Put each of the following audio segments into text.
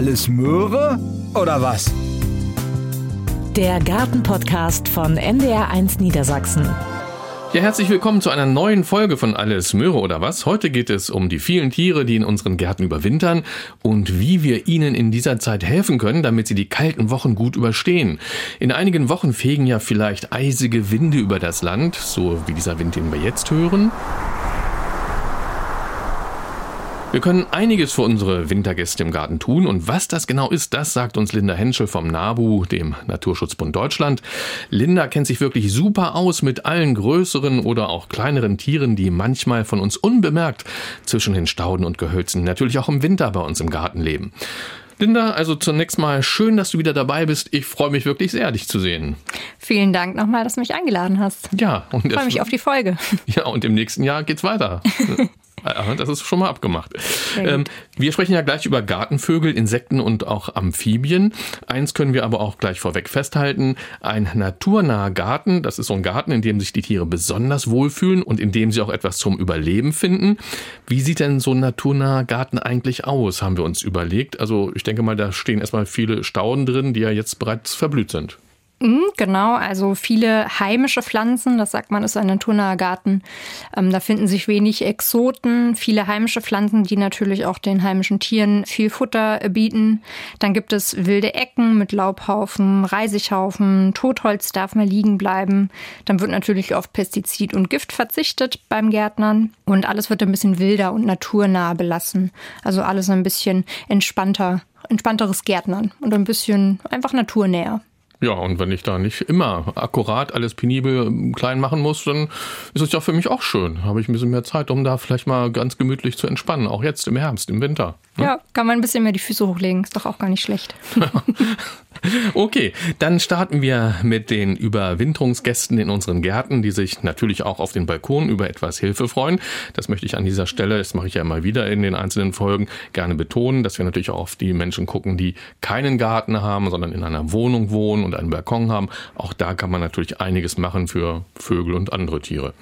alles Möhre oder was? Der Gartenpodcast von NDR1 Niedersachsen. Ja, herzlich willkommen zu einer neuen Folge von Alles Möhre oder was. Heute geht es um die vielen Tiere, die in unseren Gärten überwintern und wie wir ihnen in dieser Zeit helfen können, damit sie die kalten Wochen gut überstehen. In einigen Wochen fegen ja vielleicht eisige Winde über das Land, so wie dieser Wind, den wir jetzt hören. Wir können einiges für unsere Wintergäste im Garten tun und was das genau ist, das sagt uns Linda Henschel vom NABU, dem Naturschutzbund Deutschland. Linda kennt sich wirklich super aus mit allen größeren oder auch kleineren Tieren, die manchmal von uns unbemerkt zwischen den Stauden und Gehölzen natürlich auch im Winter bei uns im Garten leben. Linda, also zunächst mal schön, dass du wieder dabei bist. Ich freue mich wirklich sehr, dich zu sehen. Vielen Dank nochmal, dass du mich eingeladen hast. Ja, und ich freue mich auf die Folge. Ja, und im nächsten Jahr geht's weiter. Das ist schon mal abgemacht. Ähm, wir sprechen ja gleich über Gartenvögel, Insekten und auch Amphibien. Eins können wir aber auch gleich vorweg festhalten. Ein naturnaher Garten, das ist so ein Garten, in dem sich die Tiere besonders wohlfühlen und in dem sie auch etwas zum Überleben finden. Wie sieht denn so ein naturnaher Garten eigentlich aus, haben wir uns überlegt. Also ich denke mal, da stehen erstmal viele Stauden drin, die ja jetzt bereits verblüht sind. Mhm, genau, also viele heimische Pflanzen, das sagt man, ist ein naturnaher Garten. Ähm, da finden sich wenig Exoten, viele heimische Pflanzen, die natürlich auch den heimischen Tieren viel Futter bieten. Dann gibt es wilde Ecken mit Laubhaufen, Reisighaufen, Totholz darf mal liegen bleiben. Dann wird natürlich auf Pestizid und Gift verzichtet beim Gärtnern und alles wird ein bisschen wilder und naturnah belassen. Also alles ein bisschen entspannter, entspannteres Gärtnern und ein bisschen einfach naturnäher. Ja, und wenn ich da nicht immer akkurat alles penibel ähm, klein machen muss, dann ist es ja für mich auch schön. Habe ich ein bisschen mehr Zeit, um da vielleicht mal ganz gemütlich zu entspannen. Auch jetzt im Herbst, im Winter. Ne? Ja, kann man ein bisschen mehr die Füße hochlegen. Ist doch auch gar nicht schlecht. Okay, dann starten wir mit den Überwinterungsgästen in unseren Gärten, die sich natürlich auch auf den Balkon über etwas Hilfe freuen. Das möchte ich an dieser Stelle, das mache ich ja immer wieder in den einzelnen Folgen, gerne betonen, dass wir natürlich auch auf die Menschen gucken, die keinen Garten haben, sondern in einer Wohnung wohnen und einen Balkon haben. Auch da kann man natürlich einiges machen für Vögel und andere Tiere.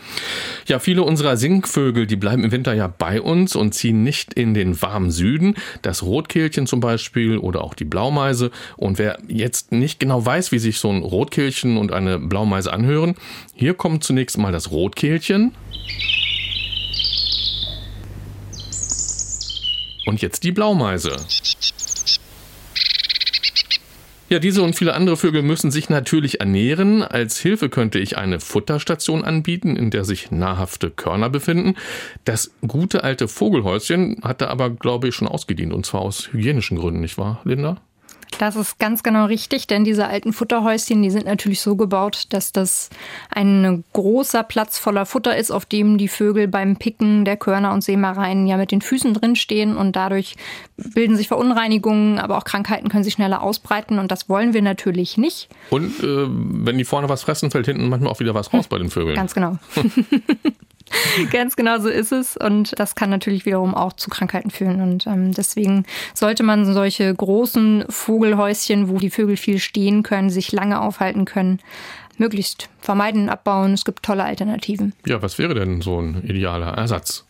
Ja, viele unserer Singvögel, die bleiben im Winter ja bei uns und ziehen nicht in den warmen Süden. Das Rotkehlchen zum Beispiel oder auch die Blaumeise. Und wer jetzt nicht genau weiß, wie sich so ein Rotkehlchen und eine Blaumeise anhören, hier kommt zunächst mal das Rotkehlchen. Und jetzt die Blaumeise. Ja, diese und viele andere Vögel müssen sich natürlich ernähren. Als Hilfe könnte ich eine Futterstation anbieten, in der sich nahrhafte Körner befinden. Das gute alte Vogelhäuschen hatte aber, glaube ich, schon ausgedient, und zwar aus hygienischen Gründen, nicht wahr, Linda? Das ist ganz genau richtig, denn diese alten Futterhäuschen, die sind natürlich so gebaut, dass das ein großer Platz voller Futter ist, auf dem die Vögel beim Picken der Körner und Seemareien ja mit den Füßen drin stehen und dadurch bilden sich Verunreinigungen, aber auch Krankheiten können sich schneller ausbreiten und das wollen wir natürlich nicht. Und äh, wenn die vorne was fressen, fällt hinten manchmal auch wieder was raus bei den Vögeln. Ganz genau. Ganz genau so ist es. Und das kann natürlich wiederum auch zu Krankheiten führen. Und ähm, deswegen sollte man solche großen Vogelhäuschen, wo die Vögel viel stehen können, sich lange aufhalten können, möglichst vermeiden, abbauen. Es gibt tolle Alternativen. Ja, was wäre denn so ein idealer Ersatz?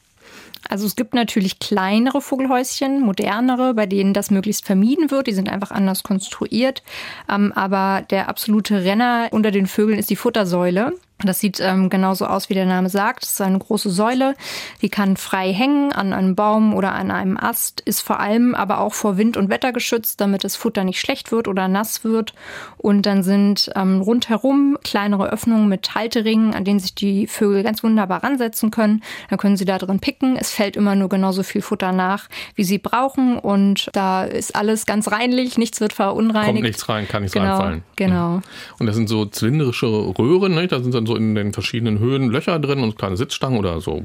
Also es gibt natürlich kleinere Vogelhäuschen, modernere, bei denen das möglichst vermieden wird. Die sind einfach anders konstruiert. Ähm, aber der absolute Renner unter den Vögeln ist die Futtersäule. Das sieht ähm, genauso aus, wie der Name sagt. Es ist eine große Säule, die kann frei hängen an einem Baum oder an einem Ast, ist vor allem aber auch vor Wind und Wetter geschützt, damit das Futter nicht schlecht wird oder nass wird. Und dann sind ähm, rundherum kleinere Öffnungen mit Halteringen, an denen sich die Vögel ganz wunderbar ransetzen können. Dann können sie da drin picken. Es fällt immer nur genauso viel Futter nach, wie sie brauchen. Und da ist alles ganz reinlich, nichts wird verunreinigt. Kommt nichts rein, kann nichts genau, reinfallen. Genau. Und das sind so zylindrische Röhren, ne? da sind dann so in den verschiedenen Höhen Löcher drin und kleine Sitzstangen oder so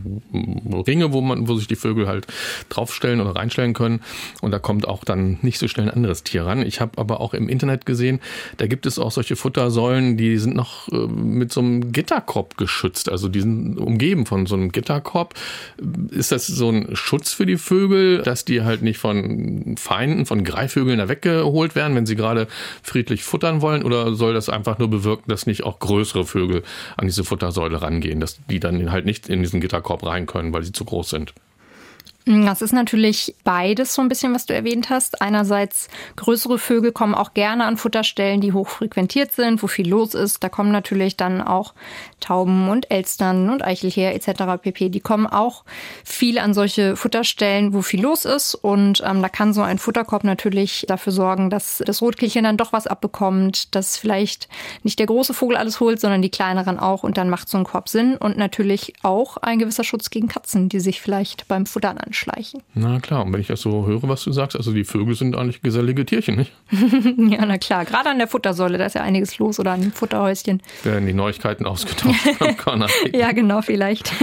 Ringe, wo man, wo sich die Vögel halt draufstellen oder reinstellen können. Und da kommt auch dann nicht so schnell ein anderes Tier ran. Ich habe aber auch im Internet gesehen, da gibt es auch solche Futtersäulen, die sind noch äh, mit so einem Gitterkorb geschützt. Also die sind umgeben von so einem Gitterkorb. Ist das so ein Schutz für die Vögel, dass die halt nicht von Feinden, von Greifvögeln da weggeholt werden, wenn sie gerade friedlich futtern wollen? Oder soll das einfach nur bewirken, dass nicht auch größere Vögel an diese Futtersäule rangehen, dass die dann halt nicht in diesen Gitterkorb rein können, weil sie zu groß sind. Das ist natürlich beides so ein bisschen, was du erwähnt hast. Einerseits größere Vögel kommen auch gerne an Futterstellen, die hochfrequentiert sind, wo viel los ist. Da kommen natürlich dann auch Tauben und Elstern und Eichelheer etc. pp. Die kommen auch viel an solche Futterstellen, wo viel los ist. Und ähm, da kann so ein Futterkorb natürlich dafür sorgen, dass das Rotkehlchen dann doch was abbekommt, dass vielleicht nicht der große Vogel alles holt, sondern die kleineren auch. Und dann macht so ein Korb Sinn. Und natürlich auch ein gewisser Schutz gegen Katzen, die sich vielleicht beim Futtern anschleichen. Na klar, und wenn ich das so höre, was du sagst, also die Vögel sind eigentlich gesellige Tierchen, nicht? ja, na klar. Gerade an der Futtersäule, da ist ja einiges los oder an dem Futterhäuschen. Werden die Neuigkeiten ausgetauscht am Kanal. ja, genau, vielleicht.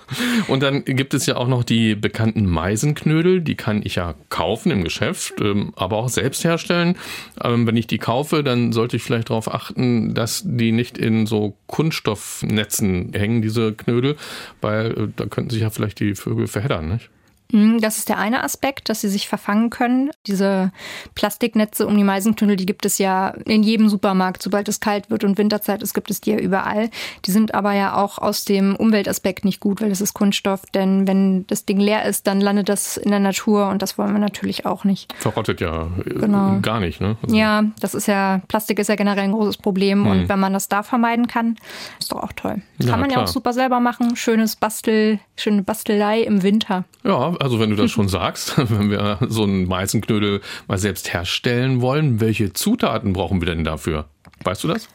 und dann gibt es ja auch noch die bekannten Meisenknödel, die kann ich ja kaufen im Geschäft, ähm, aber auch selbst herstellen. Ähm, wenn ich die kaufe, dann sollte ich vielleicht darauf achten, dass die nicht in so Kunststoffnetzen hängen, diese Knödel, weil äh, da könnten sich ja vielleicht die Vögel verheddern, nicht? Mhm, das ist der eine Aspekt, dass sie sich verfangen können. Diese Plastiknetze um die Meisenknödel, die gibt es ja in jedem Supermarkt. Sobald es kalt wird und Winterzeit ist, gibt es die ja überall. Die sind aber ja auch aus dem Umweltaspekt nicht gut, weil das ist Kunststoff. Denn wenn das Ding leer ist, dann landet das in der Natur und das wollen wir natürlich auch nicht. Verrottet ja äh, genau. gar nicht, ne? Also ja, das ist ja, Plastik ist ja generell ein großes Problem hm. und wenn man das da vermeiden kann, ist doch auch toll. Das ja, kann man klar. ja auch super selber machen. Schönes Bastel, schöne Bastelei im Winter. Ja, also wenn du das schon sagst, wenn wir so einen Meisenknödel mal selbst herstellen wollen, welche Zutaten brauchen wir denn dafür? Weißt du das?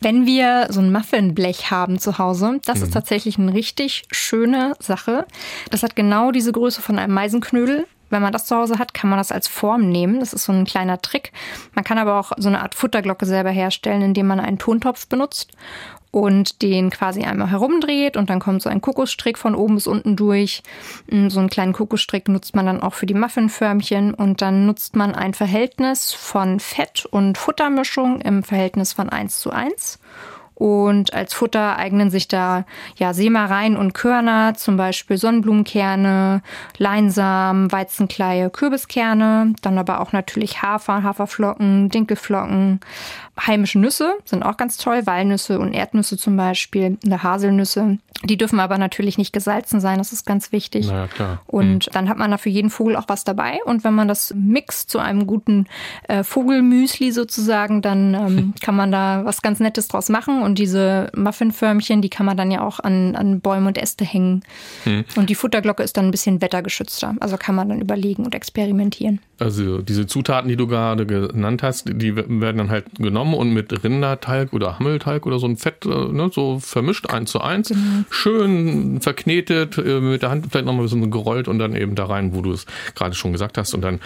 Wenn wir so ein Muffinblech haben zu Hause, das mhm. ist tatsächlich eine richtig schöne Sache. Das hat genau diese Größe von einem Meisenknödel. Wenn man das zu Hause hat, kann man das als Form nehmen. Das ist so ein kleiner Trick. Man kann aber auch so eine Art Futterglocke selber herstellen, indem man einen Tontopf benutzt und den quasi einmal herumdreht und dann kommt so ein Kokosstrick von oben bis unten durch. Mm, so einen kleinen Kokosstrick nutzt man dann auch für die Muffinförmchen und dann nutzt man ein Verhältnis von Fett und Futtermischung im Verhältnis von 1 zu 1 und als Futter eignen sich da ja Seemareien und Körner, zum Beispiel Sonnenblumenkerne, Leinsamen, Weizenkleie, Kürbiskerne, dann aber auch natürlich Hafer, Haferflocken, Dinkelflocken, heimische Nüsse sind auch ganz toll, Walnüsse und Erdnüsse zum Beispiel, oder Haselnüsse. Die dürfen aber natürlich nicht gesalzen sein, das ist ganz wichtig. Naja, klar. Und mhm. dann hat man da für jeden Vogel auch was dabei. Und wenn man das mixt zu einem guten äh, Vogelmüsli sozusagen, dann ähm, kann man da was ganz Nettes draus machen. Und diese Muffinförmchen, die kann man dann ja auch an, an Bäume und Äste hängen. Mhm. Und die Futterglocke ist dann ein bisschen wettergeschützter. Also kann man dann überlegen und experimentieren. Also diese Zutaten, die du gerade genannt hast, die werden dann halt genommen und mit Rinderteig oder Hammelteig oder so ein Fett äh, ne, so vermischt, eins zu eins. Genau. Schön verknetet, äh, mit der Hand vielleicht nochmal ein bisschen gerollt und dann eben da rein, wo du es gerade schon gesagt hast. Und dann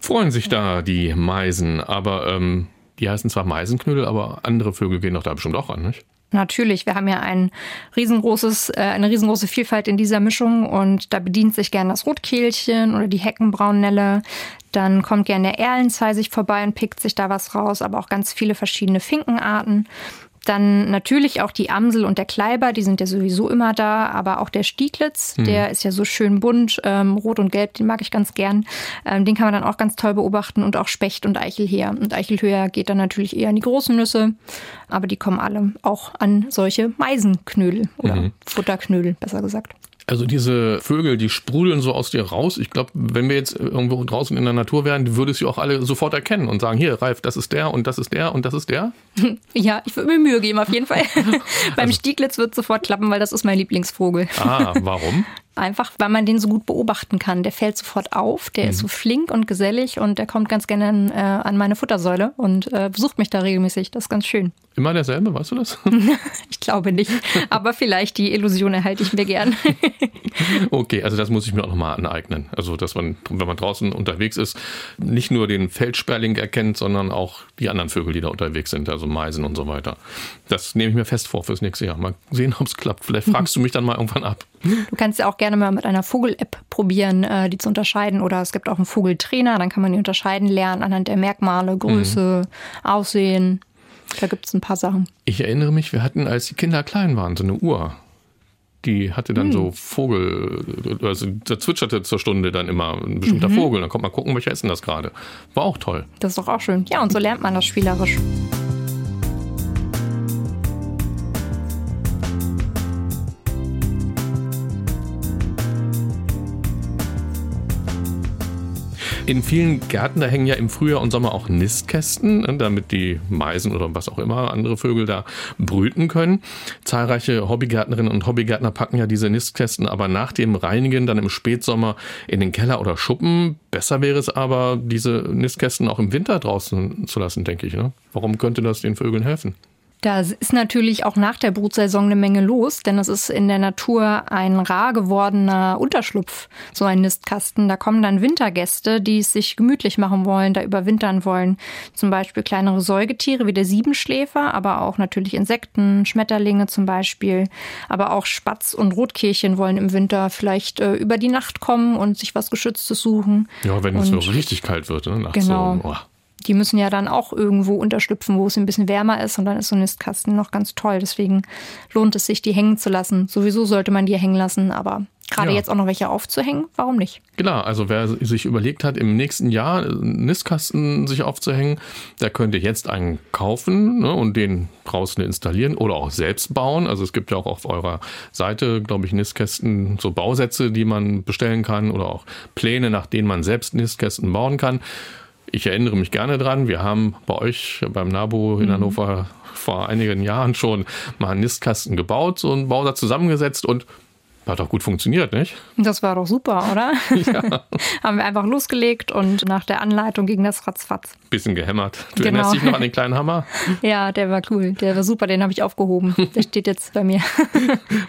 freuen sich da die Meisen. Aber ähm, die heißen zwar Meisenknödel, aber andere Vögel gehen doch da bestimmt auch an, nicht? Natürlich, wir haben ja ein riesengroßes, äh, eine riesengroße Vielfalt in dieser Mischung und da bedient sich gern das Rotkehlchen oder die Heckenbraunelle. Dann kommt gern der Erlenzeisig vorbei und pickt sich da was raus, aber auch ganz viele verschiedene Finkenarten. Dann natürlich auch die Amsel und der Kleiber, die sind ja sowieso immer da, aber auch der Stieglitz, mhm. der ist ja so schön bunt, ähm, rot und gelb, den mag ich ganz gern. Ähm, den kann man dann auch ganz toll beobachten und auch Specht und Eichelheer. Und Eichelhöher geht dann natürlich eher an die großen Nüsse, aber die kommen alle auch an solche Meisenknödel oder mhm. Futterknödel, besser gesagt. Also diese Vögel, die sprudeln so aus dir raus. Ich glaube, wenn wir jetzt irgendwo draußen in der Natur wären, würdest du auch alle sofort erkennen und sagen, hier, Ralf, das ist der und das ist der und das ist der. Ja, ich würde mir Mühe geben, auf jeden Fall. Beim also, Stieglitz wird es sofort klappen, weil das ist mein Lieblingsvogel. Ah, warum? Einfach, weil man den so gut beobachten kann. Der fällt sofort auf, der mhm. ist so flink und gesellig und der kommt ganz gerne an, äh, an meine Futtersäule und äh, besucht mich da regelmäßig. Das ist ganz schön. Immer derselbe, weißt du das? ich glaube nicht, aber vielleicht die Illusion erhalte ich mir gern. okay, also das muss ich mir auch nochmal aneignen. Also, dass man, wenn man draußen unterwegs ist, nicht nur den Feldsperling erkennt, sondern auch die anderen Vögel, die da unterwegs sind, also Meisen und so weiter. Das nehme ich mir fest vor fürs nächste Jahr. Mal sehen, ob es klappt. Vielleicht fragst du mich dann mal irgendwann ab. Du kannst ja auch gerne mal mit einer Vogel-App probieren, äh, die zu unterscheiden. Oder es gibt auch einen Vogeltrainer, dann kann man die unterscheiden lernen anhand der Merkmale, Größe, mhm. Aussehen. Da gibt es ein paar Sachen. Ich erinnere mich, wir hatten, als die Kinder klein waren, so eine Uhr. Die hatte dann hm. so Vogel, also da zwitscherte zur Stunde dann immer ein bestimmter mhm. Vogel. Dann kommt man gucken, welcher ist denn das gerade. War auch toll. Das ist doch auch schön. Ja, und so lernt man das spielerisch. In vielen Gärten, da hängen ja im Frühjahr und Sommer auch Nistkästen, ne, damit die Meisen oder was auch immer, andere Vögel da brüten können. Zahlreiche Hobbygärtnerinnen und Hobbygärtner packen ja diese Nistkästen aber nach dem Reinigen dann im Spätsommer in den Keller oder Schuppen. Besser wäre es aber, diese Nistkästen auch im Winter draußen zu lassen, denke ich. Ne? Warum könnte das den Vögeln helfen? Da ist natürlich auch nach der Brutsaison eine Menge los, denn es ist in der Natur ein rar gewordener Unterschlupf, so ein Nistkasten. Da kommen dann Wintergäste, die es sich gemütlich machen wollen, da überwintern wollen. Zum Beispiel kleinere Säugetiere wie der Siebenschläfer, aber auch natürlich Insekten, Schmetterlinge zum Beispiel. Aber auch Spatz und Rotkehlchen wollen im Winter vielleicht äh, über die Nacht kommen und sich was Geschütztes suchen. Ja, wenn es so richtig kalt wird, ne? Nachts genau. So, oh die müssen ja dann auch irgendwo unterschlüpfen, wo es ein bisschen wärmer ist und dann ist so ein Nistkasten noch ganz toll. Deswegen lohnt es sich, die hängen zu lassen. Sowieso sollte man die hängen lassen, aber gerade ja. jetzt auch noch welche aufzuhängen, warum nicht? Genau, also wer sich überlegt hat, im nächsten Jahr einen Nistkasten sich aufzuhängen, der könnte jetzt einen kaufen ne, und den draußen installieren oder auch selbst bauen. Also es gibt ja auch auf eurer Seite, glaube ich, Nistkästen, so Bausätze, die man bestellen kann oder auch Pläne, nach denen man selbst Nistkästen bauen kann ich erinnere mich gerne dran. Wir haben bei euch beim NABU in mhm. Hannover vor einigen Jahren schon mal einen Nistkasten gebaut, so einen Bausatz zusammengesetzt und hat doch gut funktioniert, nicht? Das war doch super, oder? Ja. Haben wir einfach losgelegt und nach der Anleitung ging das ratzfatz. Bisschen gehämmert. Du genau. erinnerst dich noch an den kleinen Hammer? Ja, der war cool. Der war super, den habe ich aufgehoben. Der steht jetzt bei mir.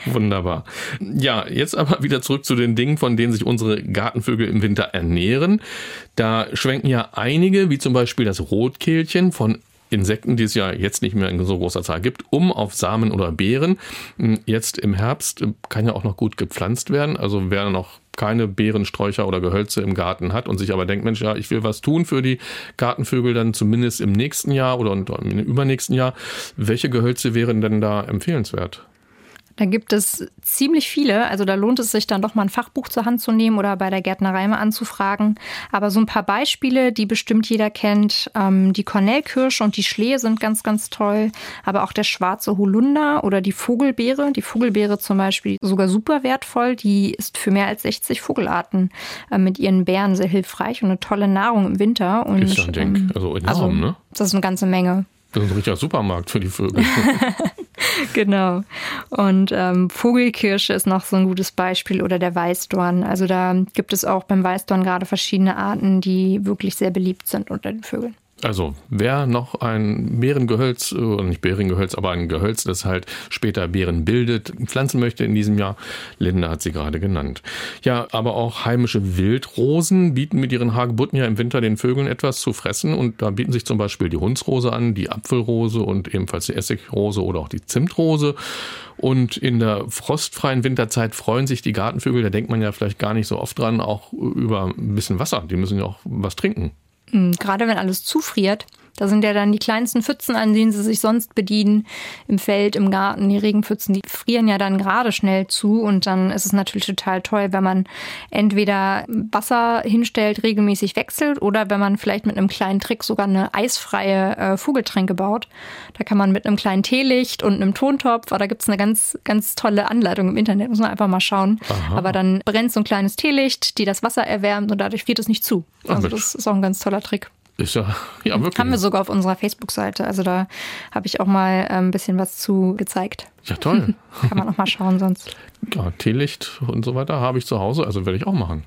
Wunderbar. Ja, jetzt aber wieder zurück zu den Dingen, von denen sich unsere Gartenvögel im Winter ernähren. Da schwenken ja einige, wie zum Beispiel das Rotkehlchen, von Insekten, die es ja jetzt nicht mehr in so großer Zahl gibt, um auf Samen oder Beeren. Hm, jetzt im Herbst äh, kann ja auch noch gut gepflanzt werden. Also wer noch keine Beerensträucher oder Gehölze im Garten hat und sich aber denkt, Mensch, ja, ich will was tun für die Gartenvögel dann zumindest im nächsten Jahr oder im übernächsten Jahr. Welche Gehölze wären denn da empfehlenswert? Da gibt es ziemlich viele. Also da lohnt es sich dann doch mal ein Fachbuch zur Hand zu nehmen oder bei der Gärtnerei mal anzufragen. Aber so ein paar Beispiele, die bestimmt jeder kennt. Ähm, die Kornellkirsche und die Schlehe sind ganz, ganz toll. Aber auch der schwarze Holunder oder die Vogelbeere. Die Vogelbeere zum Beispiel sogar super wertvoll. Die ist für mehr als 60 Vogelarten äh, mit ihren Beeren sehr hilfreich und eine tolle Nahrung im Winter. Und, ist ja ein Ding. Ähm, also enorm, also, ne? Das ist eine ganze Menge. Das ist ein richtiger Supermarkt für die Vögel. genau. Und ähm, Vogelkirsche ist noch so ein gutes Beispiel oder der Weißdorn. Also da gibt es auch beim Weißdorn gerade verschiedene Arten, die wirklich sehr beliebt sind unter den Vögeln. Also, wer noch ein Beerengehölz, oder nicht Beerengehölz, aber ein Gehölz, das halt später Beeren bildet, pflanzen möchte in diesem Jahr, Linda hat sie gerade genannt. Ja, aber auch heimische Wildrosen bieten mit ihren Hagebutten ja im Winter den Vögeln etwas zu fressen und da bieten sich zum Beispiel die Hundsrose an, die Apfelrose und ebenfalls die Essigrose oder auch die Zimtrose. Und in der frostfreien Winterzeit freuen sich die Gartenvögel, da denkt man ja vielleicht gar nicht so oft dran, auch über ein bisschen Wasser. Die müssen ja auch was trinken. Hm, gerade wenn alles zufriert, da sind ja dann die kleinsten Pfützen, an denen sie sich sonst bedienen, im Feld, im Garten. Die Regenpfützen, die frieren ja dann gerade schnell zu. Und dann ist es natürlich total toll, wenn man entweder Wasser hinstellt, regelmäßig wechselt oder wenn man vielleicht mit einem kleinen Trick sogar eine eisfreie äh, Vogeltränke baut. Da kann man mit einem kleinen Teelicht und einem Tontopf, da gibt es eine ganz, ganz tolle Anleitung im Internet, muss man einfach mal schauen. Aha. Aber dann brennt so ein kleines Teelicht, die das Wasser erwärmt und dadurch friert es nicht zu. Also das ist auch ein ganz toller Trick. Ist ja, ja wirklich. Haben wir sogar auf unserer Facebook-Seite. Also da habe ich auch mal äh, ein bisschen was zu gezeigt. Ja, toll. Kann man auch mal schauen sonst. Ja, Teelicht und so weiter habe ich zu Hause, also werde ich auch machen.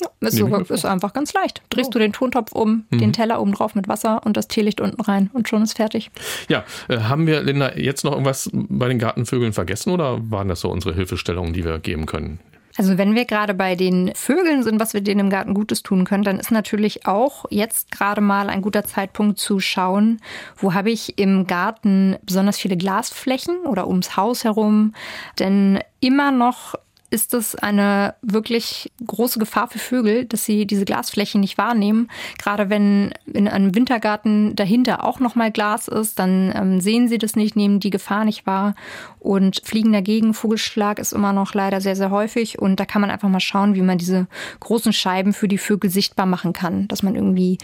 Ja, ist, sogar, ist einfach ganz leicht. Drehst oh. du den Tontopf um, mhm. den Teller oben drauf mit Wasser und das Teelicht unten rein und schon ist fertig. Ja, äh, haben wir, Linda, jetzt noch irgendwas bei den Gartenvögeln vergessen oder waren das so unsere Hilfestellungen, die wir geben können? Also wenn wir gerade bei den Vögeln sind, was wir denen im Garten Gutes tun können, dann ist natürlich auch jetzt gerade mal ein guter Zeitpunkt zu schauen, wo habe ich im Garten besonders viele Glasflächen oder ums Haus herum. Denn immer noch ist es eine wirklich große Gefahr für Vögel, dass sie diese Glasflächen nicht wahrnehmen. Gerade wenn in einem Wintergarten dahinter auch noch mal Glas ist, dann ähm, sehen sie das nicht, nehmen die Gefahr nicht wahr und fliegen dagegen. Vogelschlag ist immer noch leider sehr, sehr häufig und da kann man einfach mal schauen, wie man diese großen Scheiben für die Vögel sichtbar machen kann, dass man irgendwie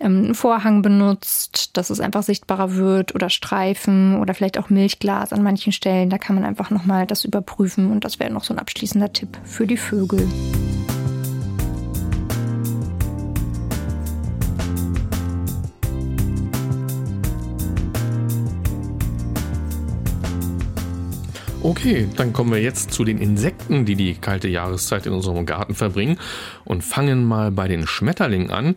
ähm, einen Vorhang benutzt, dass es einfach sichtbarer wird oder Streifen oder vielleicht auch Milchglas an manchen Stellen. Da kann man einfach nochmal das überprüfen und das wäre noch so ein abschließender Tipp für die Vögel. Okay, dann kommen wir jetzt zu den Insekten, die die kalte Jahreszeit in unserem Garten verbringen und fangen mal bei den Schmetterlingen an.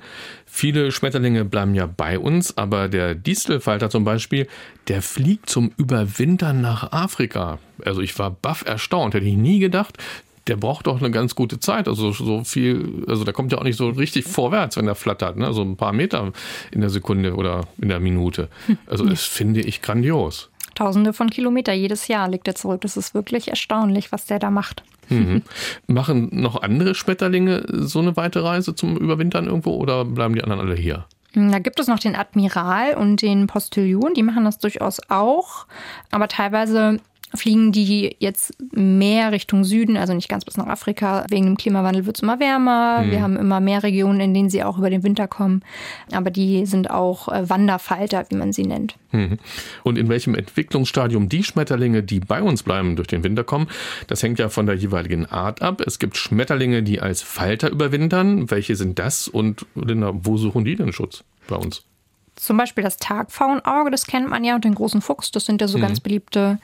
Viele Schmetterlinge bleiben ja bei uns, aber der Distelfalter zum Beispiel, der fliegt zum Überwintern nach Afrika. Also ich war baff erstaunt, hätte ich nie gedacht. Der braucht doch eine ganz gute Zeit. Also so viel, also der kommt ja auch nicht so richtig vorwärts, wenn er flattert, ne? So ein paar Meter in der Sekunde oder in der Minute. Also das finde ich grandios. Tausende von Kilometer jedes Jahr legt er zurück. Das ist wirklich erstaunlich, was der da macht. Mhm. Machen noch andere Schmetterlinge so eine weite Reise zum Überwintern irgendwo oder bleiben die anderen alle hier? Da gibt es noch den Admiral und den Postillon, die machen das durchaus auch, aber teilweise fliegen die jetzt mehr Richtung Süden, also nicht ganz bis nach Afrika. Wegen dem Klimawandel wird es immer wärmer. Mhm. Wir haben immer mehr Regionen, in denen sie auch über den Winter kommen. Aber die sind auch äh, Wanderfalter, wie man sie nennt. Mhm. Und in welchem Entwicklungsstadium die Schmetterlinge, die bei uns bleiben, durch den Winter kommen, das hängt ja von der jeweiligen Art ab. Es gibt Schmetterlinge, die als Falter überwintern. Welche sind das und Linda, wo suchen die den Schutz bei uns? Zum Beispiel das Tagpfauenauge, das kennt man ja, und den großen Fuchs, das sind ja so mhm. ganz beliebte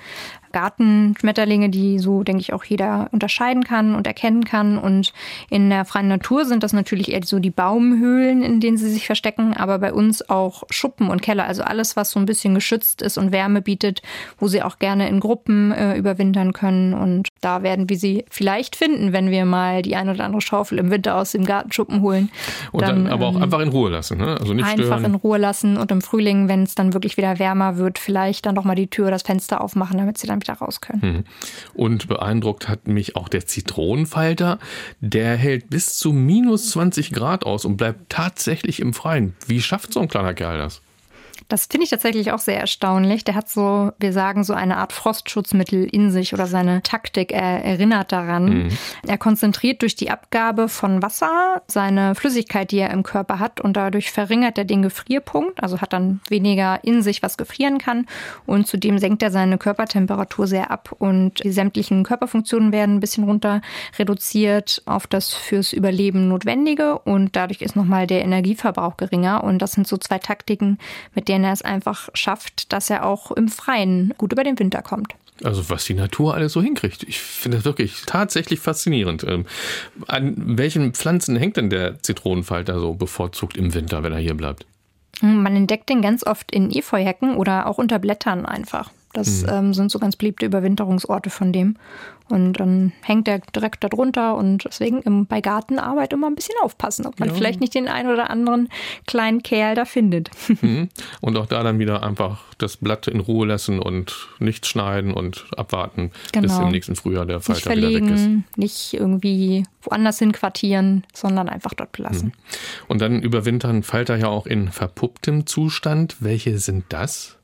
Gartenschmetterlinge, die so, denke ich, auch jeder unterscheiden kann und erkennen kann. Und in der freien Natur sind das natürlich eher so die Baumhöhlen, in denen sie sich verstecken, aber bei uns auch Schuppen und Keller, also alles, was so ein bisschen geschützt ist und Wärme bietet, wo sie auch gerne in Gruppen äh, überwintern können. Und da werden wir sie vielleicht finden, wenn wir mal die ein oder andere Schaufel im Winter aus dem Gartenschuppen holen. Und dann, dann aber auch ähm, einfach in Ruhe lassen, ne? Also nicht einfach stören. in Ruhe lassen und im Frühling, wenn es dann wirklich wieder wärmer wird, vielleicht dann doch mal die Tür oder das Fenster aufmachen, damit sie dann dann wieder raus können. Mhm. Und beeindruckt hat mich auch der Zitronenfalter. Der hält bis zu minus 20 Grad aus und bleibt tatsächlich im Freien. Wie schafft so ein kleiner Kerl das? Das finde ich tatsächlich auch sehr erstaunlich. Der hat so, wir sagen, so eine Art Frostschutzmittel in sich oder seine Taktik er erinnert daran. Mhm. Er konzentriert durch die Abgabe von Wasser seine Flüssigkeit, die er im Körper hat und dadurch verringert er den Gefrierpunkt, also hat dann weniger in sich, was gefrieren kann und zudem senkt er seine Körpertemperatur sehr ab und die sämtlichen Körperfunktionen werden ein bisschen runter reduziert auf das fürs Überleben Notwendige und dadurch ist nochmal der Energieverbrauch geringer und das sind so zwei Taktiken, mit denen er es einfach schafft, dass er auch im Freien gut über den Winter kommt. Also was die Natur alles so hinkriegt. Ich finde das wirklich tatsächlich faszinierend. Ähm, an welchen Pflanzen hängt denn der Zitronenfalter so bevorzugt im Winter, wenn er hier bleibt? Man entdeckt den ganz oft in Efeuhecken oder auch unter Blättern einfach. Das mhm. ähm, sind so ganz beliebte Überwinterungsorte von dem. Und dann hängt er direkt darunter und deswegen im, bei Gartenarbeit immer ein bisschen aufpassen, ob man ja. vielleicht nicht den einen oder anderen kleinen Kerl da findet. Mhm. Und auch da dann wieder einfach das Blatt in Ruhe lassen und nichts schneiden und abwarten, genau. bis im nächsten Frühjahr der Falter nicht verlegen, wieder weg ist. Nicht irgendwie woanders hin quartieren, sondern einfach dort belassen. Mhm. Und dann überwintern Falter ja auch in verpupptem Zustand. Welche sind das?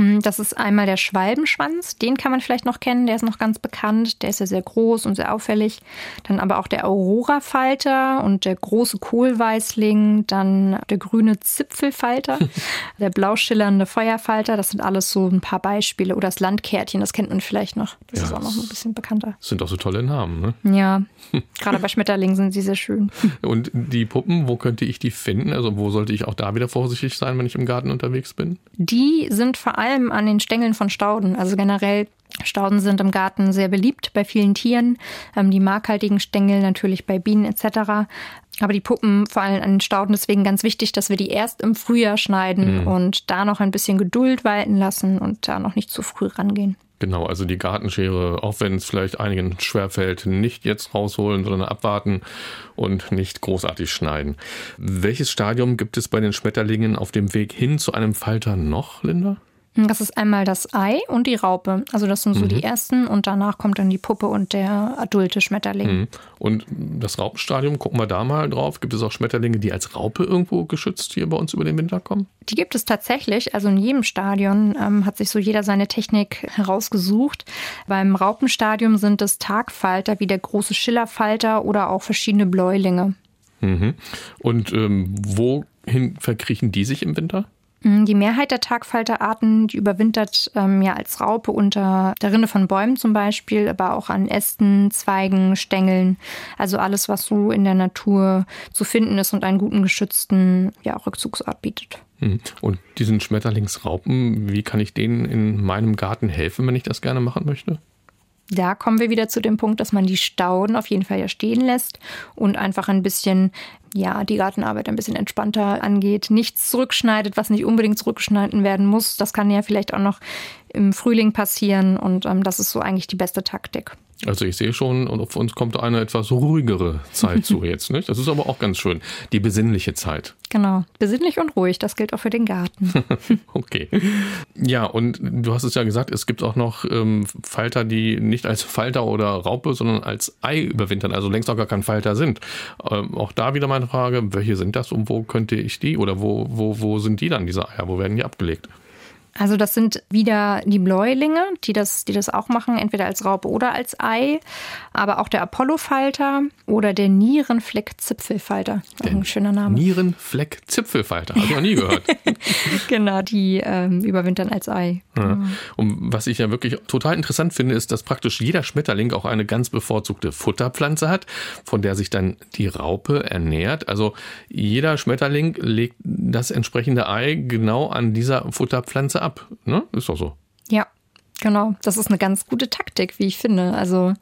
Mm, das ist einmal der Schwalbenschwanz, den kann man vielleicht noch kennen, der ist noch ganz bekannt, der ist ja sehr groß und sehr auffällig. Dann aber auch der Aurora-Falter und der große Kohlweißling, dann der grüne Zipfelfalter, der blau schillernde Feuerfalter, das sind alles so ein paar Beispiele. Oder das Landkärtchen, das kennt man vielleicht noch, das ja, ist auch noch ein bisschen bekannter. Das sind auch so tolle Namen, ne? Ja, gerade bei Schmetterlingen sind sie sehr schön. Und die Puppen, wo könnte ich die finden? Also wo sollte ich auch da wieder vorsichtig sein, wenn ich im Garten unterwegs bin? Die sind vor allem an den Stängeln von Stauden. Also generell Stauden sind im Garten sehr beliebt bei vielen Tieren. Ähm, die markhaltigen Stängel natürlich bei Bienen etc. Aber die Puppen vor allem an den Stauden deswegen ganz wichtig, dass wir die erst im Frühjahr schneiden mhm. und da noch ein bisschen Geduld walten lassen und da noch nicht zu früh rangehen. Genau, also die Gartenschere, auch wenn es vielleicht einigen schwerfällt, nicht jetzt rausholen, sondern abwarten und nicht großartig schneiden. Welches Stadium gibt es bei den Schmetterlingen auf dem Weg hin zu einem Falter noch, Linda? Das ist einmal das Ei und die Raupe. Also das sind so mhm. die ersten und danach kommt dann die Puppe und der adulte Schmetterling. Mhm. Und das Raupenstadium, gucken wir da mal drauf. Gibt es auch Schmetterlinge, die als Raupe irgendwo geschützt hier bei uns über den Winter kommen? Die gibt es tatsächlich. Also in jedem Stadion ähm, hat sich so jeder seine Technik herausgesucht. Beim Raupenstadium sind es Tagfalter wie der große Schillerfalter oder auch verschiedene Bläulinge. Mhm. Und ähm, wohin verkriechen die sich im Winter? Mm, die Mehrheit der Tagfalterarten, die überwintert ähm, ja als Raupe unter der Rinde von Bäumen zum Beispiel, aber auch an Ästen, Zweigen, Stängeln. Also alles, was so in der Natur zu finden ist und einen guten geschützten ja, Rückzugsort bietet. Hm. Und diesen Schmetterlingsraupen, wie kann ich denen in meinem Garten helfen, wenn ich das gerne machen möchte? Da kommen wir wieder zu dem Punkt, dass man die Stauden auf jeden Fall ja stehen lässt und einfach ein bisschen, ja, die Gartenarbeit ein bisschen entspannter angeht. Nichts zurückschneidet, was nicht unbedingt zurückgeschnitten werden muss. Das kann ja vielleicht auch noch im Frühling passieren und ähm, das ist so eigentlich die beste Taktik. Also ich sehe schon, und auf uns kommt eine etwas ruhigere Zeit zu jetzt. Nicht? Das ist aber auch ganz schön. Die besinnliche Zeit. Genau. Besinnlich und ruhig. Das gilt auch für den Garten. okay. Ja, und du hast es ja gesagt, es gibt auch noch ähm, Falter, die nicht als Falter oder Raupe, sondern als Ei überwintern, also längst auch gar kein Falter sind. Ähm, auch da wieder meine Frage, welche sind das und wo könnte ich die oder wo, wo, wo sind die dann, diese Eier? Wo werden die abgelegt? Also das sind wieder die Bläulinge, die das, die das auch machen, entweder als Raupe oder als Ei. Aber auch der Apollo-Falter oder der Nierenfleck-Zipfelfalter. Ein schöner Name. Nierenfleck-Zipfelfalter, habe ich noch nie gehört. genau, die ähm, überwintern als Ei. Ja. Und was ich ja wirklich total interessant finde, ist, dass praktisch jeder Schmetterling auch eine ganz bevorzugte Futterpflanze hat, von der sich dann die Raupe ernährt. Also jeder Schmetterling legt das entsprechende Ei genau an dieser Futterpflanze ab. Ne? Ist doch so. Ja, genau. Das ist eine ganz gute Taktik, wie ich finde. Also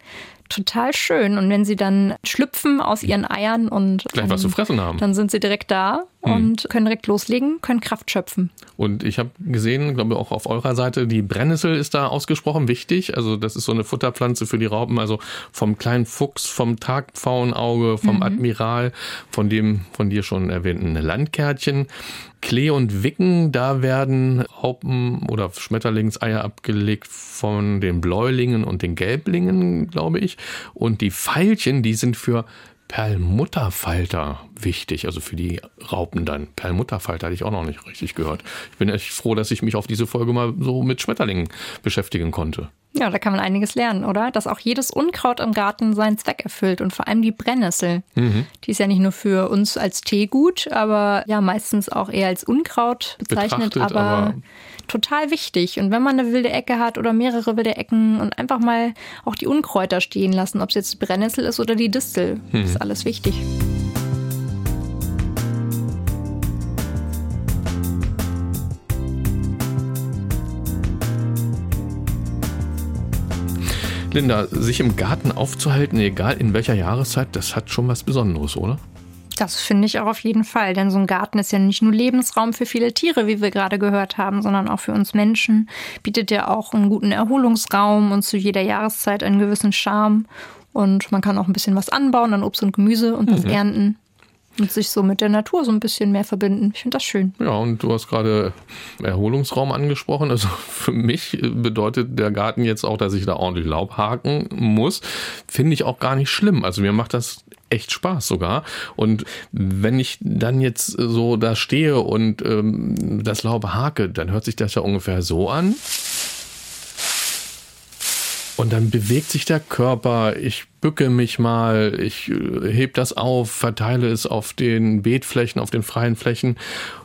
total schön. Und wenn sie dann schlüpfen aus ihren Eiern und Gleich ähm, was zu fressen haben. dann sind sie direkt da und können direkt loslegen, können Kraft schöpfen. Und ich habe gesehen, glaube ich auch auf eurer Seite, die Brennnessel ist da ausgesprochen wichtig. Also das ist so eine Futterpflanze für die Raupen. Also vom kleinen Fuchs, vom Tagpfauenauge, vom Admiral, von dem von dir schon erwähnten Landkärtchen. Klee und Wicken, da werden Raupen oder Schmetterlingseier abgelegt von den Bläulingen und den Gelblingen, glaube ich. Und die Veilchen, die sind für Perlmutterfalter wichtig, also für die Raupen dann. Perlmutterfalter hatte ich auch noch nicht richtig gehört. Ich bin echt froh, dass ich mich auf diese Folge mal so mit Schmetterlingen beschäftigen konnte. Ja, da kann man einiges lernen, oder? Dass auch jedes Unkraut im Garten seinen Zweck erfüllt und vor allem die Brennnessel. Die ist ja nicht nur für uns als Tee gut, aber ja meistens auch eher als Unkraut bezeichnet, Betrachtet, aber, aber- total wichtig. Und wenn man eine wilde Ecke hat oder mehrere wilde Ecken und einfach mal auch die Unkräuter stehen lassen, ob es jetzt die Brennnessel ist oder die Distel, ist alles wichtig. Linda, sich im Garten aufzuhalten, egal in welcher Jahreszeit, das hat schon was Besonderes, oder? Das finde ich auch auf jeden Fall, denn so ein Garten ist ja nicht nur Lebensraum für viele Tiere, wie wir gerade gehört haben, sondern auch für uns Menschen, bietet ja auch einen guten Erholungsraum und zu jeder Jahreszeit einen gewissen Charme. Und man kann auch ein bisschen was anbauen an Obst und Gemüse und das ernten und sich so mit der Natur so ein bisschen mehr verbinden. Ich finde das schön. Ja, und du hast gerade Erholungsraum angesprochen. Also für mich bedeutet der Garten jetzt auch, dass ich da ordentlich Laub haken muss. Finde ich auch gar nicht schlimm. Also mir macht das echt Spaß sogar. Und wenn ich dann jetzt so da stehe und ähm, das Laub hake, dann hört sich das ja ungefähr so an. Und dann bewegt sich der Körper, ich bücke mich mal, ich äh, heb das auf, verteile es auf den Beetflächen, auf den freien Flächen.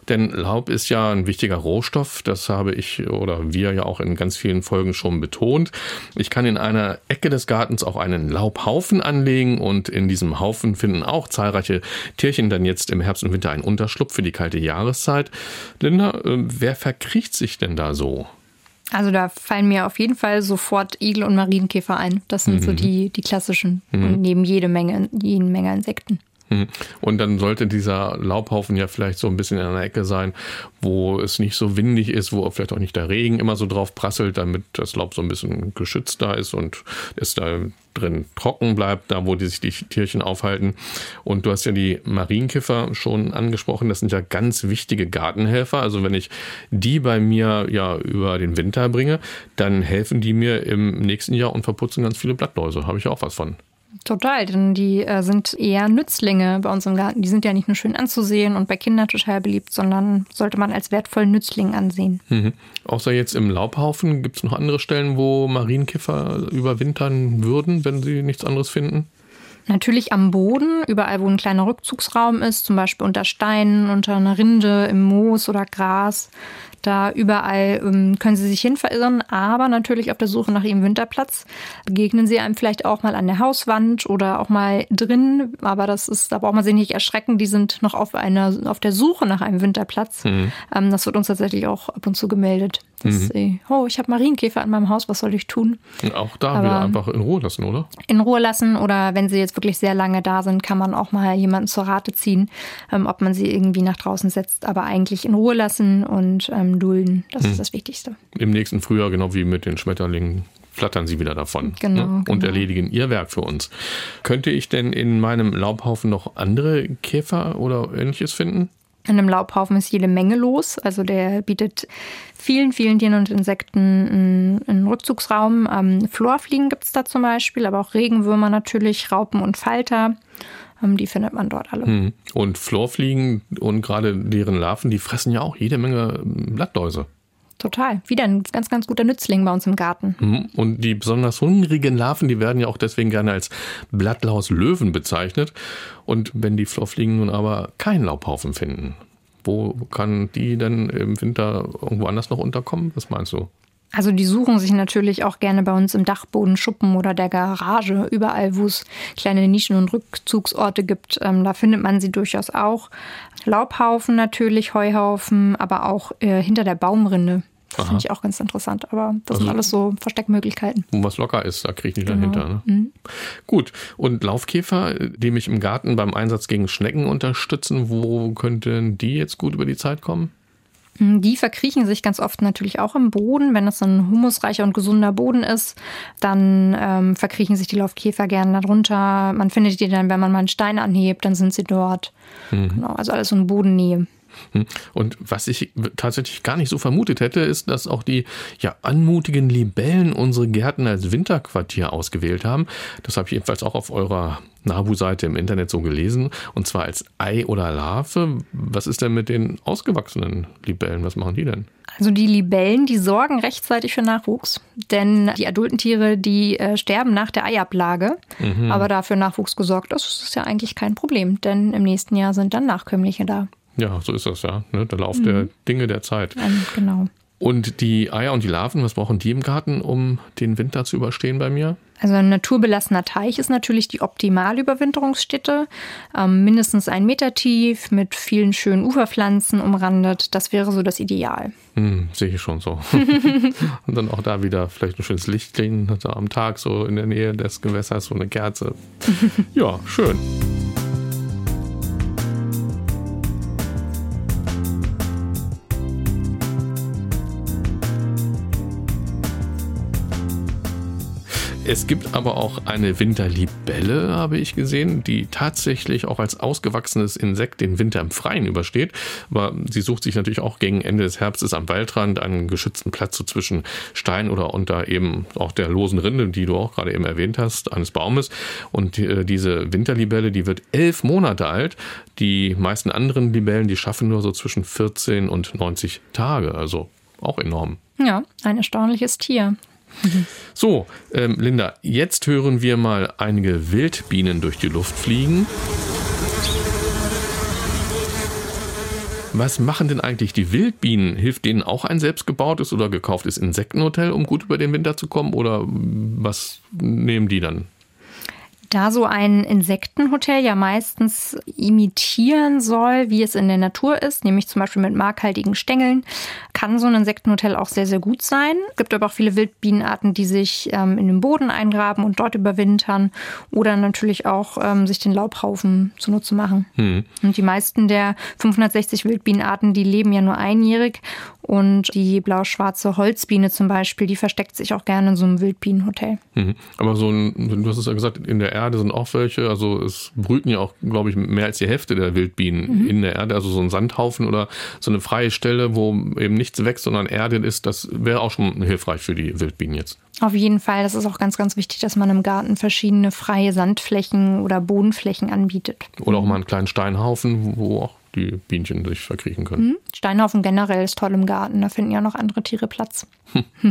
Denn Laub ist ja ein wichtiger Rohstoff, das habe ich oder wir ja auch in ganz vielen Folgen schon betont. Ich kann in einer Ecke des Gartens auch einen Laubhaufen anlegen und in diesem Haufen finden auch zahlreiche Tierchen dann jetzt im Herbst und Winter einen Unterschlupf für die kalte Jahreszeit. Linda, äh, wer verkriecht sich denn da so? Also da fallen mir auf jeden Fall sofort Igel und Marienkäfer ein. Das sind so die, die klassischen. Und neben jede Menge, jede Menge Insekten. Mhm. Und dann sollte dieser Laubhaufen ja vielleicht so ein bisschen in einer Ecke sein, wo es nicht so windig ist, wo vielleicht auch nicht der Regen immer so drauf prasselt, damit das Laub so ein bisschen geschützt da ist und es da drin trocken bleibt, da wo die sich die Tierchen aufhalten. Und du hast ja die Marienkiffer schon angesprochen, das sind ja ganz wichtige Gartenhelfer. Also wenn ich die bei mir ja über den Winter bringe, dann helfen die mir im nächsten Jahr und verputzen ganz viele Blattläuse. Habe ich auch was von. Total, denn die äh, sind eher Nützlinge bei uns im Garten. Die sind ja nicht nur schön anzusehen und bei Kindern total beliebt, sondern sollte man als wertvollen Nützling ansehen. Mhm. Außer jetzt im Laubhaufen, gibt es noch andere Stellen, wo Marienkiffer überwintern würden, wenn sie nichts anderes finden? Natürlich am Boden, überall wo ein kleiner Rückzugsraum ist, zum Beispiel unter Steinen, unter einer Rinde, im Moos oder Gras. Da überall ähm, können sie sich hin verirren, aber natürlich auf der Suche nach ihrem Winterplatz begegnen sie einem vielleicht auch mal an der Hauswand oder auch mal drin. Aber das ist, da braucht man sich nicht erschrecken. Die sind noch auf einer, auf der Suche nach einem Winterplatz. Mhm. Ähm, das wird uns tatsächlich auch ab und zu gemeldet. Dass mhm. sie, oh, ich habe Marienkäfer an meinem Haus, was soll ich tun? Und auch da aber wieder einfach in Ruhe lassen, oder? In Ruhe lassen oder wenn sie jetzt wirklich sehr lange da sind, kann man auch mal jemanden zur Rate ziehen, ähm, ob man sie irgendwie nach draußen setzt. Aber eigentlich in Ruhe lassen und ähm, dulden. Das hm. ist das Wichtigste. Im nächsten Frühjahr, genau wie mit den Schmetterlingen, flattern sie wieder davon genau, ne? und genau. erledigen ihr Werk für uns. Könnte ich denn in meinem Laubhaufen noch andere Käfer oder ähnliches finden? In einem Laubhaufen ist jede Menge los. Also der bietet vielen, vielen Tieren und Insekten einen Rückzugsraum. Ähm, Florfliegen gibt es da zum Beispiel, aber auch Regenwürmer natürlich, Raupen und Falter. Ähm, die findet man dort alle. Hm. Und Florfliegen und gerade deren Larven, die fressen ja auch jede Menge Blattläuse. Total. Wieder ein ganz, ganz guter Nützling bei uns im Garten. Hm. Und die besonders hungrigen Larven, die werden ja auch deswegen gerne als Blattlauslöwen bezeichnet. Und wenn die Florfliegen nun aber keinen Laubhaufen finden, wo kann die denn im Winter irgendwo anders noch unterkommen? Was meinst du? Also die suchen sich natürlich auch gerne bei uns im Dachboden, Schuppen oder der Garage, überall, wo es kleine Nischen und Rückzugsorte gibt. Ähm, da findet man sie durchaus auch. Laubhaufen natürlich, Heuhaufen, aber auch äh, hinter der Baumrinde. Das finde ich auch ganz interessant. Aber das also, sind alles so Versteckmöglichkeiten. Wo was locker ist, da kriege ich nicht genau. dahinter. Ne? Mhm. Gut. Und Laufkäfer, die mich im Garten beim Einsatz gegen Schnecken unterstützen, wo könnten die jetzt gut über die Zeit kommen? Hm, die verkriechen sich ganz oft natürlich auch im Boden. Wenn es ein humusreicher und gesunder Boden ist, dann ähm, verkriechen sich die Laufkäfer gerne darunter. Man findet die dann, wenn man mal einen Stein anhebt, dann sind sie dort. Mhm. Genau, also alles so in Bodennähe. Hm. Und was ich tatsächlich gar nicht so vermutet hätte, ist, dass auch die ja anmutigen Libellen unsere Gärten als Winterquartier ausgewählt haben. Das habe ich jedenfalls auch auf eurer Nabu-Seite im Internet so gelesen. Und zwar als Ei oder Larve. Was ist denn mit den ausgewachsenen Libellen? Was machen die denn? Also die Libellen, die sorgen rechtzeitig für Nachwuchs, denn die adulten Tiere, die äh, sterben nach der Eiablage. Mhm. Aber dafür Nachwuchs gesorgt ist, ist ja eigentlich kein Problem, denn im nächsten Jahr sind dann Nachkömmliche da. Ja, so ist das ja. Ne? Der Lauf mhm. der Dinge der Zeit. Ja, genau. Und die Eier und die Larven, was brauchen die im Garten, um den Winter zu überstehen bei mir? Also ein naturbelassener Teich ist natürlich die optimale Überwinterungsstätte. Ähm, mindestens ein Meter tief, mit vielen schönen Uferpflanzen umrandet. Das wäre so das Ideal. Hm, sehe ich schon so. und dann auch da wieder vielleicht ein schönes Licht kriegen, also am Tag so in der Nähe des Gewässers, so eine Kerze. ja, schön. Es gibt aber auch eine Winterlibelle, habe ich gesehen, die tatsächlich auch als ausgewachsenes Insekt den Winter im Freien übersteht. Aber sie sucht sich natürlich auch gegen Ende des Herbstes am Waldrand einen geschützten Platz so zwischen Stein oder unter eben auch der losen Rinde, die du auch gerade eben erwähnt hast, eines Baumes. Und äh, diese Winterlibelle, die wird elf Monate alt. Die meisten anderen Libellen, die schaffen nur so zwischen 14 und 90 Tage. Also auch enorm. Ja, ein erstaunliches Tier. So, ähm, Linda, jetzt hören wir mal einige Wildbienen durch die Luft fliegen. Was machen denn eigentlich die Wildbienen? Hilft denen auch ein selbstgebautes oder gekauftes Insektenhotel, um gut über den Winter zu kommen? Oder was nehmen die dann? Da so ein Insektenhotel ja meistens imitieren soll, wie es in der Natur ist, nämlich zum Beispiel mit markhaltigen Stängeln, kann so ein Insektenhotel auch sehr, sehr gut sein. Es gibt aber auch viele Wildbienenarten, die sich ähm, in den Boden eingraben und dort überwintern oder natürlich auch ähm, sich den Laubhaufen zunutze machen. Hm. Und die meisten der 560 Wildbienenarten, die leben ja nur einjährig und die blau-schwarze Holzbiene zum Beispiel, die versteckt sich auch gerne in so einem Wildbienenhotel. Mhm. Aber so ein, du hast es ja gesagt, in der Erde sind auch welche, also es brüten ja auch, glaube ich, mehr als die Hälfte der Wildbienen mhm. in der Erde. Also so ein Sandhaufen oder so eine freie Stelle, wo eben nichts wächst, sondern Erde ist, das wäre auch schon hilfreich für die Wildbienen jetzt. Auf jeden Fall, das ist auch ganz, ganz wichtig, dass man im Garten verschiedene freie Sandflächen oder Bodenflächen anbietet. Oder auch mal einen kleinen Steinhaufen, wo auch die Bienchen sich verkriechen können. Mhm. Steinhaufen generell ist toll im Garten, da finden ja noch andere Tiere Platz.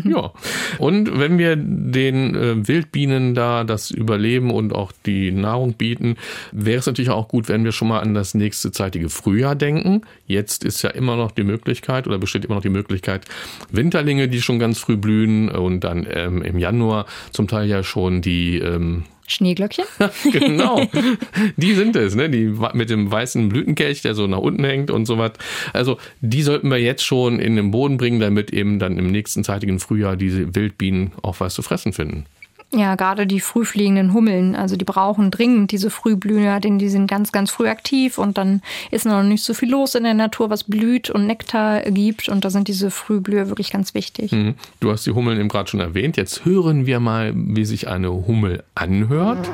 ja. Und wenn wir den äh, Wildbienen da das Überleben und auch die Nahrung bieten, wäre es natürlich auch gut, wenn wir schon mal an das nächste zeitige Frühjahr denken. Jetzt ist ja immer noch die Möglichkeit oder besteht immer noch die Möglichkeit, Winterlinge, die schon ganz früh blühen und dann ähm, im Januar zum Teil ja schon die ähm, Schneeglöckchen? genau. Die sind es, ne? Die mit dem weißen Blütenkelch, der so nach unten hängt und so was. Also, die sollten wir jetzt schon in den Boden bringen, damit eben dann im nächsten zeitigen Frühjahr diese Wildbienen auch was zu fressen finden. Ja, gerade die frühfliegenden Hummeln, also die brauchen dringend diese Frühblüher, denn die sind ganz, ganz früh aktiv und dann ist noch nicht so viel los in der Natur, was blüht und Nektar gibt und da sind diese Frühblüher wirklich ganz wichtig. Mhm. Du hast die Hummeln eben gerade schon erwähnt. Jetzt hören wir mal, wie sich eine Hummel anhört.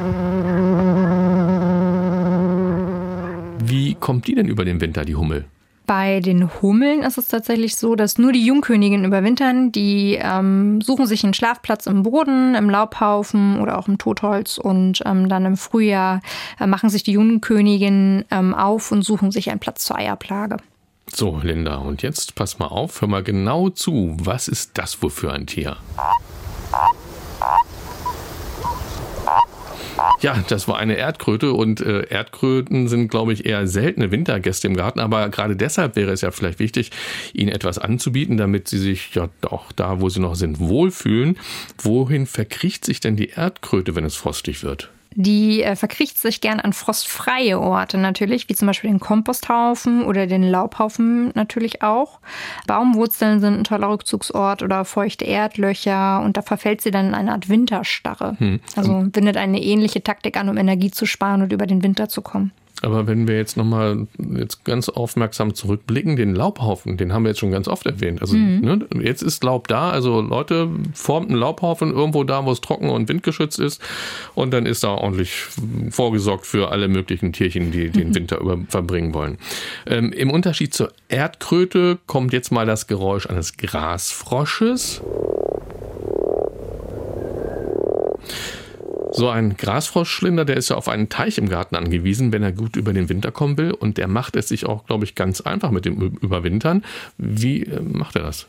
Wie kommt die denn über den Winter, die Hummel? Bei den Hummeln ist es tatsächlich so, dass nur die Jungköniginnen überwintern. Die ähm, suchen sich einen Schlafplatz im Boden, im Laubhaufen oder auch im Totholz und ähm, dann im Frühjahr äh, machen sich die Jungköniginnen ähm, auf und suchen sich einen Platz zur Eierplage. So, Linda, und jetzt pass mal auf, hör mal genau zu. Was ist das wohl für ein Tier? Ja, das war eine Erdkröte und äh, Erdkröten sind, glaube ich, eher seltene Wintergäste im Garten. Aber gerade deshalb wäre es ja vielleicht wichtig, ihnen etwas anzubieten, damit sie sich ja auch da, wo sie noch sind, wohlfühlen. Wohin verkriecht sich denn die Erdkröte, wenn es frostig wird? Die äh, verkriecht sich gern an frostfreie Orte natürlich, wie zum Beispiel den Komposthaufen oder den Laubhaufen natürlich auch. Baumwurzeln sind ein toller Rückzugsort oder feuchte Erdlöcher und da verfällt sie dann in eine Art Winterstarre. Hm. Also wendet eine ähnliche Taktik an, um Energie zu sparen und über den Winter zu kommen. Aber wenn wir jetzt nochmal jetzt ganz aufmerksam zurückblicken, den Laubhaufen, den haben wir jetzt schon ganz oft erwähnt. Also mhm. ne, jetzt ist Laub da, also Leute formt einen Laubhaufen irgendwo da, wo es trocken und windgeschützt ist und dann ist da ordentlich vorgesorgt für alle möglichen Tierchen, die den mhm. Winter über verbringen wollen. Ähm, Im Unterschied zur Erdkröte kommt jetzt mal das Geräusch eines Grasfrosches. So ein Grasfroschschlinder, der ist ja auf einen Teich im Garten angewiesen, wenn er gut über den Winter kommen will. Und der macht es sich auch, glaube ich, ganz einfach mit dem Überwintern. Wie äh, macht er das?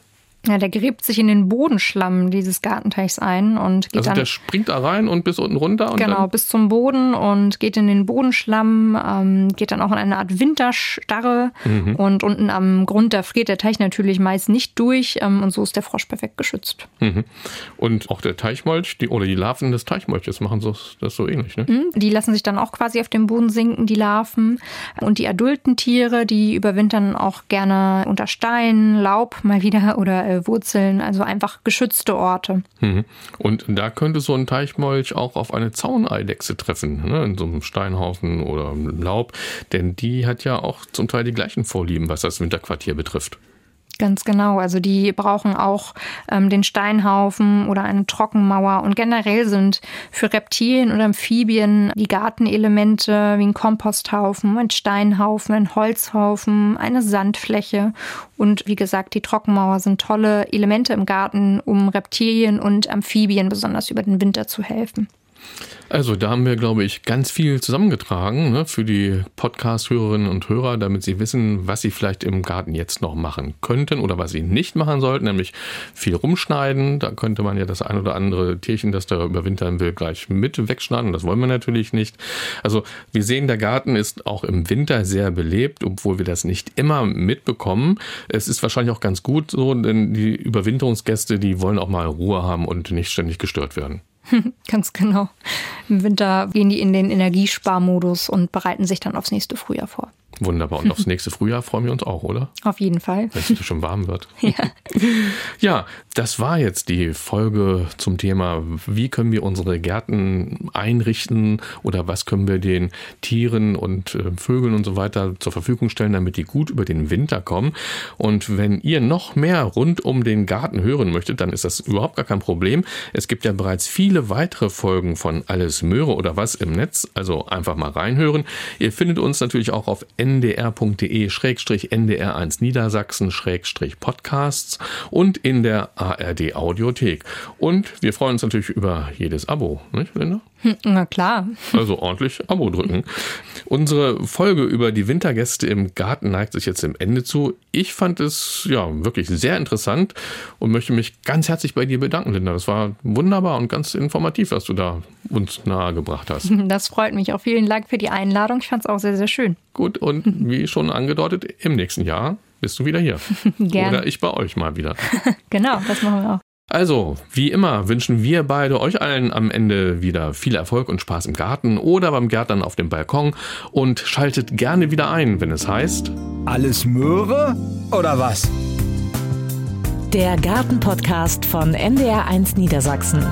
Ja, der gräbt sich in den Bodenschlamm dieses Gartenteichs ein und geht also dann. der springt da rein und bis unten runter? Und genau, bis zum Boden und geht in den Bodenschlamm, ähm, geht dann auch in eine Art Winterstarre mhm. und unten am Grund, da friert der Teich natürlich meist nicht durch ähm, und so ist der Frosch perfekt geschützt. Mhm. Und auch der Teichmolch die, oder die Larven des Teichmolches machen so, das so ähnlich, ne? Mhm, die lassen sich dann auch quasi auf dem Boden sinken, die Larven. Und die adulten Tiere, die überwintern auch gerne unter Steinen, Laub mal wieder oder äh, Wurzeln, also einfach geschützte Orte. Mhm. Und da könnte so ein Teichmolch auch auf eine Zauneidechse treffen, ne? in so einem Steinhaufen oder Laub, denn die hat ja auch zum Teil die gleichen Vorlieben, was das Winterquartier betrifft. Ganz genau. Also die brauchen auch ähm, den Steinhaufen oder eine Trockenmauer. Und generell sind für Reptilien oder Amphibien die Gartenelemente wie ein Komposthaufen, ein Steinhaufen, ein Holzhaufen, eine Sandfläche und wie gesagt, die Trockenmauer sind tolle Elemente im Garten, um Reptilien und Amphibien besonders über den Winter zu helfen. Also da haben wir, glaube ich, ganz viel zusammengetragen ne, für die Podcast-Hörerinnen und Hörer, damit sie wissen, was sie vielleicht im Garten jetzt noch machen könnten oder was sie nicht machen sollten, nämlich viel rumschneiden. Da könnte man ja das ein oder andere Tierchen, das da überwintern will, gleich mit wegschneiden. Das wollen wir natürlich nicht. Also wir sehen, der Garten ist auch im Winter sehr belebt, obwohl wir das nicht immer mitbekommen. Es ist wahrscheinlich auch ganz gut so, denn die Überwinterungsgäste, die wollen auch mal Ruhe haben und nicht ständig gestört werden. Ganz genau. Im Winter gehen die in den Energiesparmodus und bereiten sich dann aufs nächste Frühjahr vor. Wunderbar. Und aufs nächste Frühjahr freuen wir uns auch, oder? Auf jeden Fall. Wenn es schon warm wird. Ja. ja, das war jetzt die Folge zum Thema, wie können wir unsere Gärten einrichten oder was können wir den Tieren und äh, Vögeln und so weiter zur Verfügung stellen, damit die gut über den Winter kommen. Und wenn ihr noch mehr rund um den Garten hören möchtet, dann ist das überhaupt gar kein Problem. Es gibt ja bereits viele weitere Folgen von Alles Möhre oder was im Netz, also einfach mal reinhören. Ihr findet uns natürlich auch auf N ndr.de-ndr1 Niedersachsen-podcasts und in der ARD Audiothek. Und wir freuen uns natürlich über jedes Abo, nicht, Linda? Hm, na klar. Also ordentlich Abo drücken. Unsere Folge über die Wintergäste im Garten neigt sich jetzt dem Ende zu. Ich fand es ja wirklich sehr interessant und möchte mich ganz herzlich bei dir bedanken, Linda. Das war wunderbar und ganz informativ, was du da uns nahegebracht hast. Das freut mich auch. Vielen Dank für die Einladung. Ich fand es auch sehr, sehr schön. Gut, und wie schon angedeutet, im nächsten Jahr bist du wieder hier. Gerne. Oder ich bei euch mal wieder. genau, das machen wir auch. Also, wie immer wünschen wir beide euch allen am Ende wieder viel Erfolg und Spaß im Garten oder beim Gärtnern auf dem Balkon und schaltet gerne wieder ein, wenn es heißt Alles Möhre oder was? Der Gartenpodcast von NDR1 Niedersachsen.